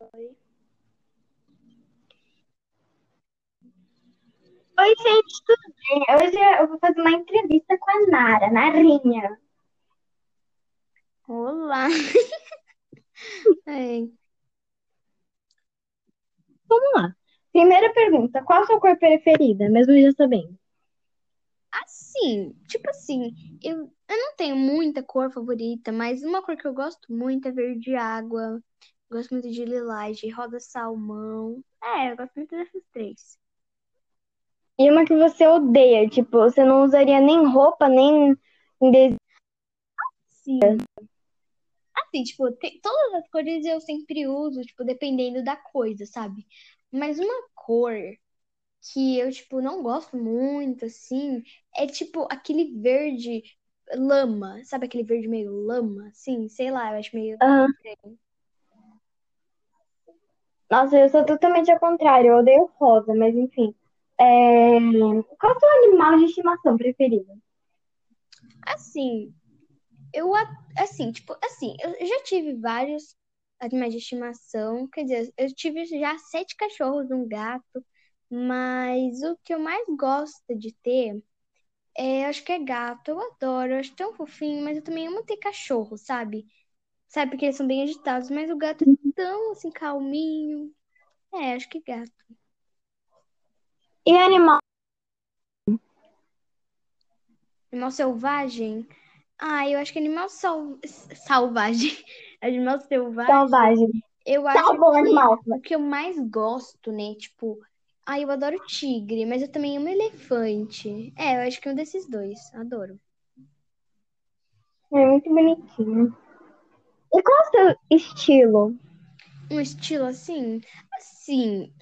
Oi, gente, tudo bem? Hoje eu vou fazer uma entrevista com a Nara, Narinha. Olá! É, Vamos lá. Primeira pergunta, qual a sua cor preferida? Mesmo já sabendo. assim, tipo assim, eu, eu não tenho muita cor favorita, mas uma cor que eu gosto muito é verde água. Gosto muito de lilás, de rosa salmão. É, eu gosto muito dessas três. E uma que você odeia, tipo, você não usaria nem roupa, nem em desenho. Sim. Assim, tipo, tem- todas as cores eu sempre uso, tipo, dependendo da coisa, sabe? Mas uma cor que eu, tipo, não gosto muito, assim, é tipo aquele verde lama, sabe aquele verde meio lama, assim, sei lá, eu acho meio Aham. Nossa, eu sou totalmente ao contrário, eu odeio rosa, mas enfim. É, Qual é o seu animal de estimação preferido? Assim, eu, assim, tipo, assim, eu já tive vários animais de estimação, quer dizer, eu tive já sete cachorros, um gato, mas o que eu mais gosto de ter é, acho que é gato, eu adoro, eu acho tão fofinho, mas eu também amo ter cachorro, sabe? Sabe, porque eles são bem agitados, mas o gato é tão, assim, calminho. É, acho que gato. E animal Animal selvagem? Ah, eu acho que animal sal... salvagem. Animal selvagem. selvagem? Eu acho Salva o que animal. o que eu mais gosto, né? Tipo, ah, eu adoro tigre, mas eu também amo elefante. É, eu acho que é um desses dois. Adoro. É muito bonitinho. E qual é o seu estilo? Um estilo assim? Assim,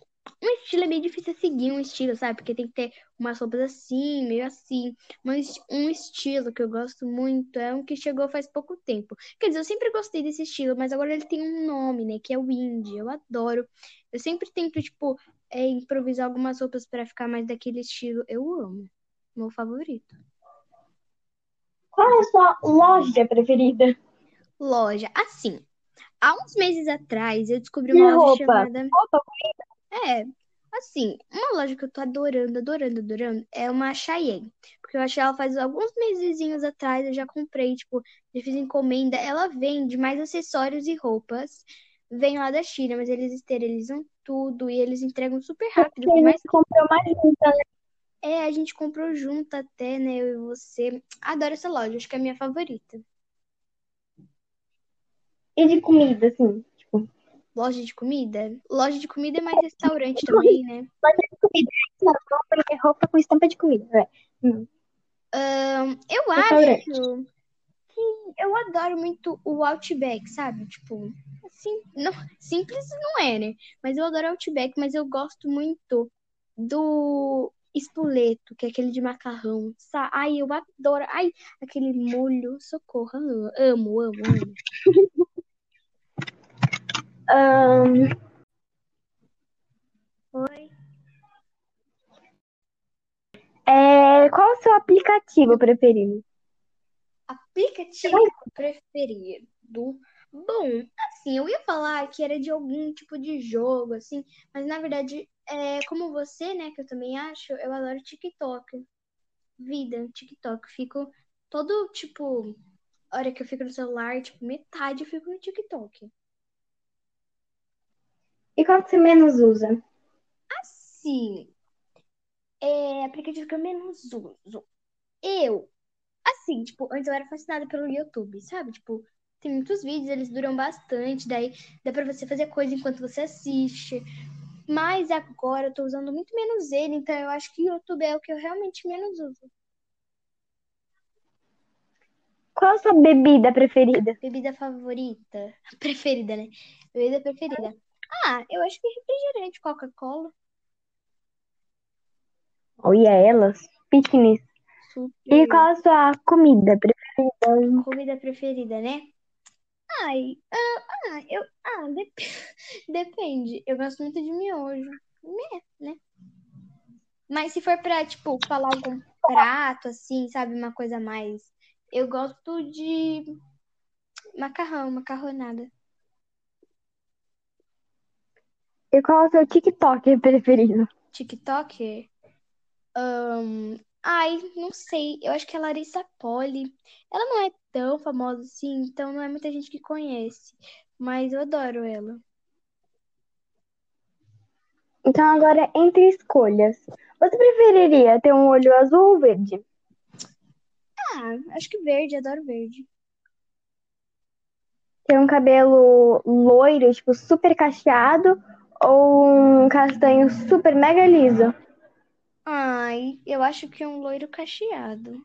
um estilo é bem difícil seguir um estilo, sabe? Porque tem que ter umas roupas assim, meio assim. Mas um estilo que eu gosto muito é um que chegou faz pouco tempo. Quer dizer, eu sempre gostei desse estilo, mas agora ele tem um nome, né? Que é o indie. Eu adoro. Eu sempre tento, tipo, é, improvisar algumas roupas pra ficar mais daquele estilo. Eu amo. Meu favorito. Qual é a sua loja preferida? Loja. Assim, há uns meses atrás eu descobri De uma loja roupa. chamada. Roupa? É, assim, uma loja que eu tô adorando, adorando, adorando é uma Shein. Porque eu achei ela faz alguns mesezinhos atrás, eu já comprei, tipo, já fiz encomenda. Ela vende mais acessórios e roupas. Vem lá da China, mas eles esterilizam tudo e eles entregam super rápido. Por mais comprou uma junta, né? é, a gente comprou junto até, né? Eu e você. Adoro essa loja, acho que é a minha favorita. E de comida, assim. Tipo, Loja de comida? Loja de comida é mais restaurante também, né? loja de comida. Roupa, é roupa com estampa de comida. É. Hum. Ahn, eu acho que eu adoro muito o Outback, sabe? Tipo, assim, não, simples não é, né? Mas eu adoro Outback, mas eu gosto muito do espoleto, que é aquele de macarrão. Sa- Ai, eu adoro. Ai, aquele molho, socorro. Amo, amo, amo. Ahn, Oi. é, qual o seu aplicativo preferido? Aplicativo preferido. Bom, assim, eu ia falar que era de algum tipo de jogo, assim, mas na verdade, é, como você, né, que eu também acho, eu adoro TikTok. Vida, TikTok. Fico todo, tipo, hora que eu fico no celular, tipo, metade eu fico no TikTok. E qual que você menos usa? Assim, é aplicativo que eu menos uso. Eu, assim, tipo, antes eu era fascinada pelo YouTube, sabe? Tipo, tem muitos vídeos, eles duram bastante, daí dá pra você fazer coisa enquanto você assiste. Mas agora eu tô usando muito menos ele, então eu acho que o YouTube é o que eu realmente menos uso. Qual a sua bebida preferida? Bebida favorita? Preferida, né? Bebida preferida. Ah, eu acho que refrigerante, Coca-Cola. Olha elas. Piquenique. E qual a sua comida preferida? Comida preferida, né? Ai, ah, ah, eu, ah, dep- depende. Eu gosto muito de miojo, né? né? Mas se for pra, tipo, falar algum prato, assim, sabe? Uma coisa mais. Eu gosto de macarrão, macarronada. E qual é o seu TikTok preferido? TikToker? Ahn, ai, não sei. Eu acho que é Larissa Poli. Ela não é tão famosa assim, então não é muita gente que conhece. Mas eu adoro ela. Então, agora, entre escolhas, você preferiria ter um olho azul ou verde? Ah, acho que verde, adoro verde. Ter um cabelo loiro, tipo, super cacheado, ou um castanho super mega liso? Ai, eu acho que é um loiro cacheado.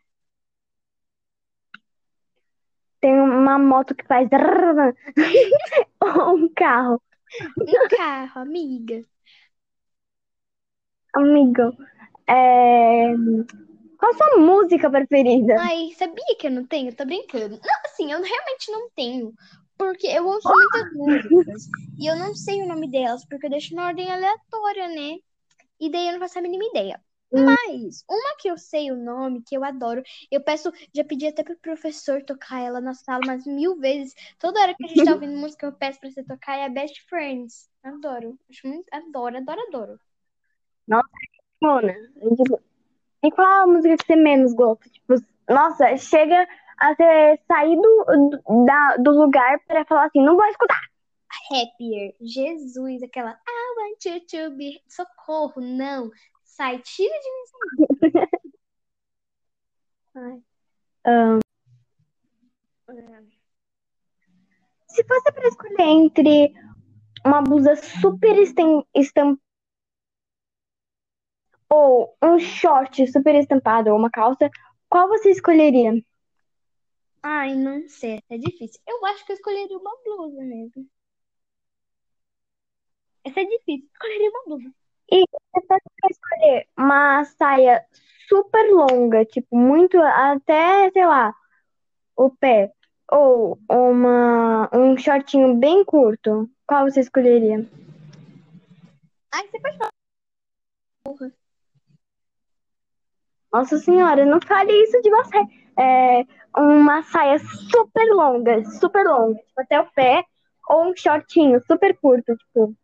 Tem uma moto que faz. ou um carro? Um carro, amiga. Amigo, é... qual a sua música preferida? Ai, sabia que eu não tenho? Tô brincando. Não, assim, eu realmente não tenho. Porque eu ouço muitas músicas. E eu não sei o nome delas, porque eu deixo na ordem aleatória, né? E daí eu não faço a mínima ideia. Mas, uma que eu sei o nome, que eu adoro, eu peço, já pedi até pro professor tocar ela na sala umas mil vezes. Toda hora que a gente tá ouvindo música, eu peço pra você tocar, é a Best Friends. Adoro. Acho muito, adoro, adoro, adoro. Mona, tipo, e qual a música que você menos gosta? Tipo, nossa, chega a você sair do, da, do lugar pra falar assim, não vou escutar. Happier. Jesus, aquela I want you to be. Socorro, não. Sai, tira de mim. Ai. Se fosse pra escolher entre uma blusa super estampada ou um short super estampado ou uma calça, qual você escolheria? Ai, não sei, é difícil. Eu acho que eu escolheria uma blusa mesmo. Essa é difícil. Escolheria uma blusa. E você pode escolher uma saia super longa, tipo, muito até, sei lá, o pé, ou uma, um shortinho bem curto. Qual você escolheria? Ai, você pode falar. Porra. Nossa senhora, não fale isso de você. É uma saia super longa, super longa, tipo, até o pé, ou um shortinho super curto, tipo.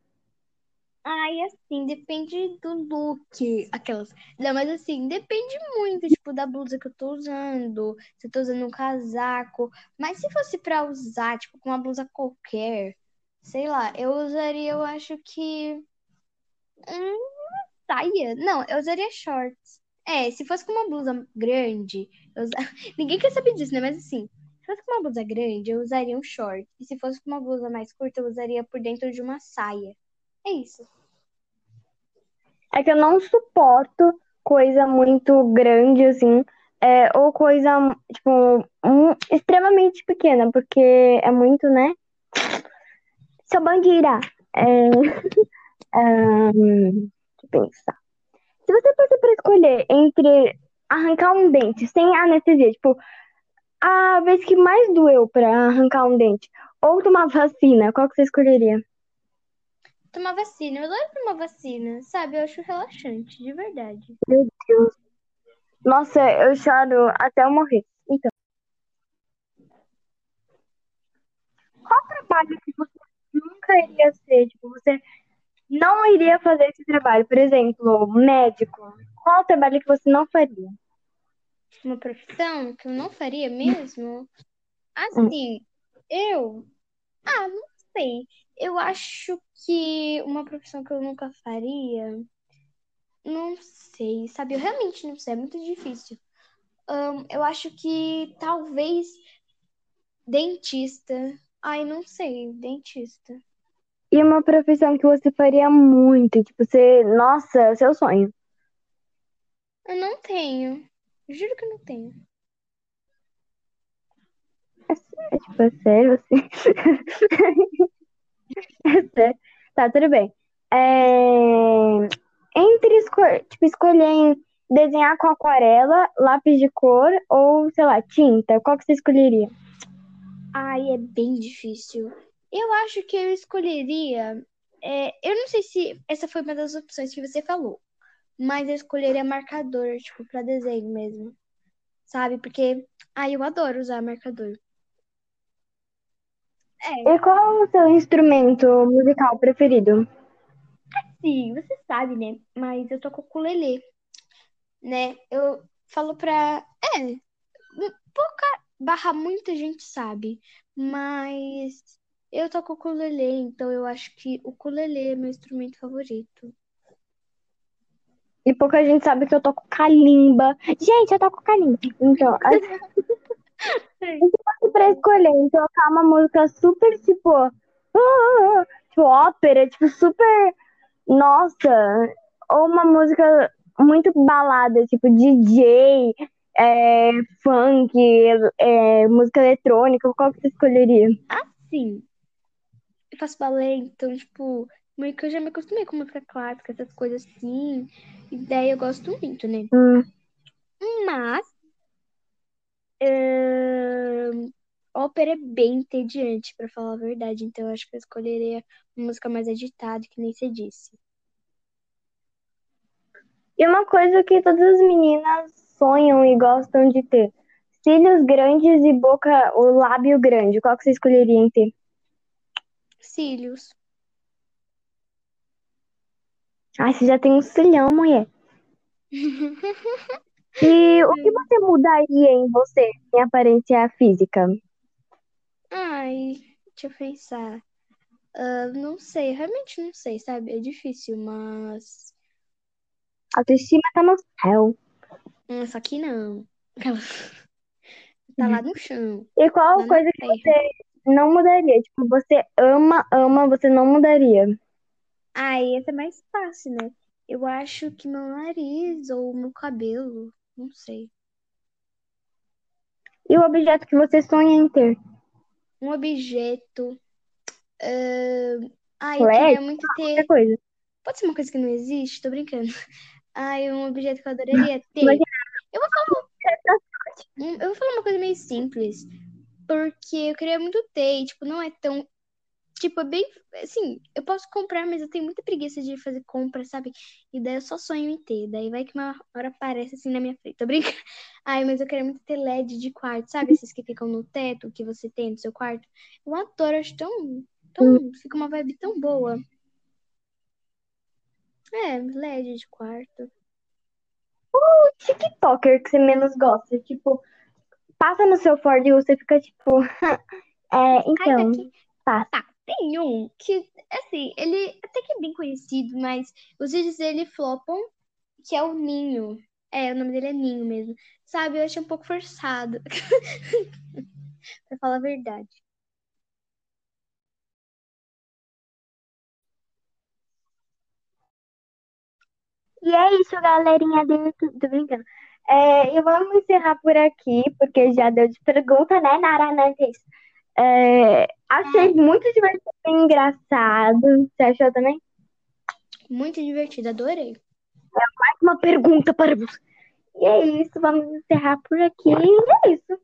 Ai, assim, depende do look. Aquelas. Não, mas assim, depende muito, tipo, da blusa que eu tô usando. Se eu tô usando um casaco. Mas se fosse pra usar, tipo, com uma blusa qualquer, sei lá, eu usaria, eu acho que. Hum, saia. Não, eu usaria shorts. É, se fosse com uma blusa grande, ninguém quer saber disso, né? Mas assim, se fosse com uma blusa grande, eu usaria um short. E se fosse com uma blusa mais curta, eu usaria por dentro de uma saia. É isso. É que eu não suporto coisa muito grande, assim, é, ou coisa, tipo, um- extremamente pequena, porque é muito, né? Seu bandeira. É, ahn, deixa eu pensar. Se você fosse para escolher entre arrancar um dente sem anestesia, tipo, a vez que mais doeu para arrancar um dente, ou tomar vacina, qual que você escolheria? Tomar vacina. Eu adoro tomar vacina, sabe? Eu acho relaxante, de verdade. Meu Deus. Nossa, eu choro até eu morrer. Então, qual trabalho que você nunca iria ser? Tipo, você não iria fazer esse trabalho? Por exemplo, médico. Qual trabalho que você não faria? Uma profissão que eu não faria mesmo? Assim, eu. Ah, não sei. Eu acho que uma profissão que eu nunca faria. Não sei, sabe? Eu realmente não sei, é muito difícil. Ahn, eu acho que talvez dentista. Ai, não sei, dentista. E uma profissão que você faria muito, tipo, você, nossa, é o seu sonho. Eu não tenho. Juro que eu não tenho. É tipo, é sério, assim. É sério. Tá, tudo bem. É, Entre esco... tipo, escolher em desenhar com aquarela, lápis de cor ou, sei lá, tinta, qual que você escolheria? Ai, é bem difícil. Eu acho que eu escolheria. é, eu não sei se essa foi uma das opções que você falou, mas eu escolheria marcador, tipo, pra desenho mesmo. Sabe? Porque, ai, eu adoro usar marcador. É, E qual é o seu instrumento musical preferido? Sim, você sabe, né? Mas eu toco ukulele, né? Eu falo pra. É, pouca barra muita gente sabe, mas eu toco ukulele, então eu acho que o ukulele é meu instrumento favorito. E pouca gente sabe que eu toco kalimba. Gente, eu toco kalimba. Então, assim, pra escolher em tocar uma música super, tipo, uh, tipo, ópera, tipo, super, nossa, ou uma música muito balada, tipo, DJ, é, funk, é, música eletrônica, qual que você escolheria? Assim, eu faço balé, então, tipo, meio que eu já me acostumei com música clássica, essas coisas assim, e daí eu gosto muito, né? Hum. Mas, ópera é bem entediante, pra falar a verdade, então eu acho que eu escolheria uma música mais agitada, que nem você disse. E uma coisa que todas as meninas sonham e gostam de ter: cílios grandes e boca, o lábio grande. Qual que você escolheria em ter? Cílios. Ah, você já tem um cilhão, mulher. E o que você mudaria em você, em aparência física? Ai, deixa eu pensar. Ah, não sei, realmente não sei, sabe? É difícil, mas. Autoestima tá no céu. Hum, Só que não. Tá lá no chão, E qual lá coisa que terra. você não mudaria? Tipo, você ama, ama, você não mudaria. Essa é mais fácil, né? Eu acho que meu nariz ou meu cabelo, não sei. E o objeto que você sonha em ter? Um objeto. ah, Ai, eu queria muito ter. coisa. Pode ser uma coisa que não existe? Tô brincando. Ai, um objeto que eu adoraria ter. Eu vou falar, eu vou falar uma coisa meio simples. Porque eu queria muito ter, e, tipo, não é tão. Tipo, é bem. Assim, eu posso comprar, mas eu tenho muita preguiça de fazer compra, sabe? E daí eu só sonho em ter. Daí vai que uma hora aparece assim na minha frente. Tô brincando. Ai, mas eu queria muito ter LED de quarto, sabe? Esses que ficam no teto, que você tem no seu quarto. Eu adoro, acho tão. tão fica uma vibe tão boa. É, LED de quarto. TikToker que você menos gosta. Tipo, passa no seu For You, você fica tipo. é, Ai, então, daqui. passa. Tá, tem um que, assim, ele até que é bem conhecido, mas os vídeos dele flopam, que é o Ninho. É, o nome dele é Ninho mesmo. Sabe, eu achei um pouco forçado. Pra falar a verdade. E é isso, galerinha. YouTube. Tô brincando. É, e vamos encerrar por aqui, porque já deu de pergunta, né, Nara Nantes? É, achei muito divertido e engraçado. Você achou também? Muito divertido, adorei. Mais uma pergunta para você. E é isso, vamos encerrar por aqui. E é isso.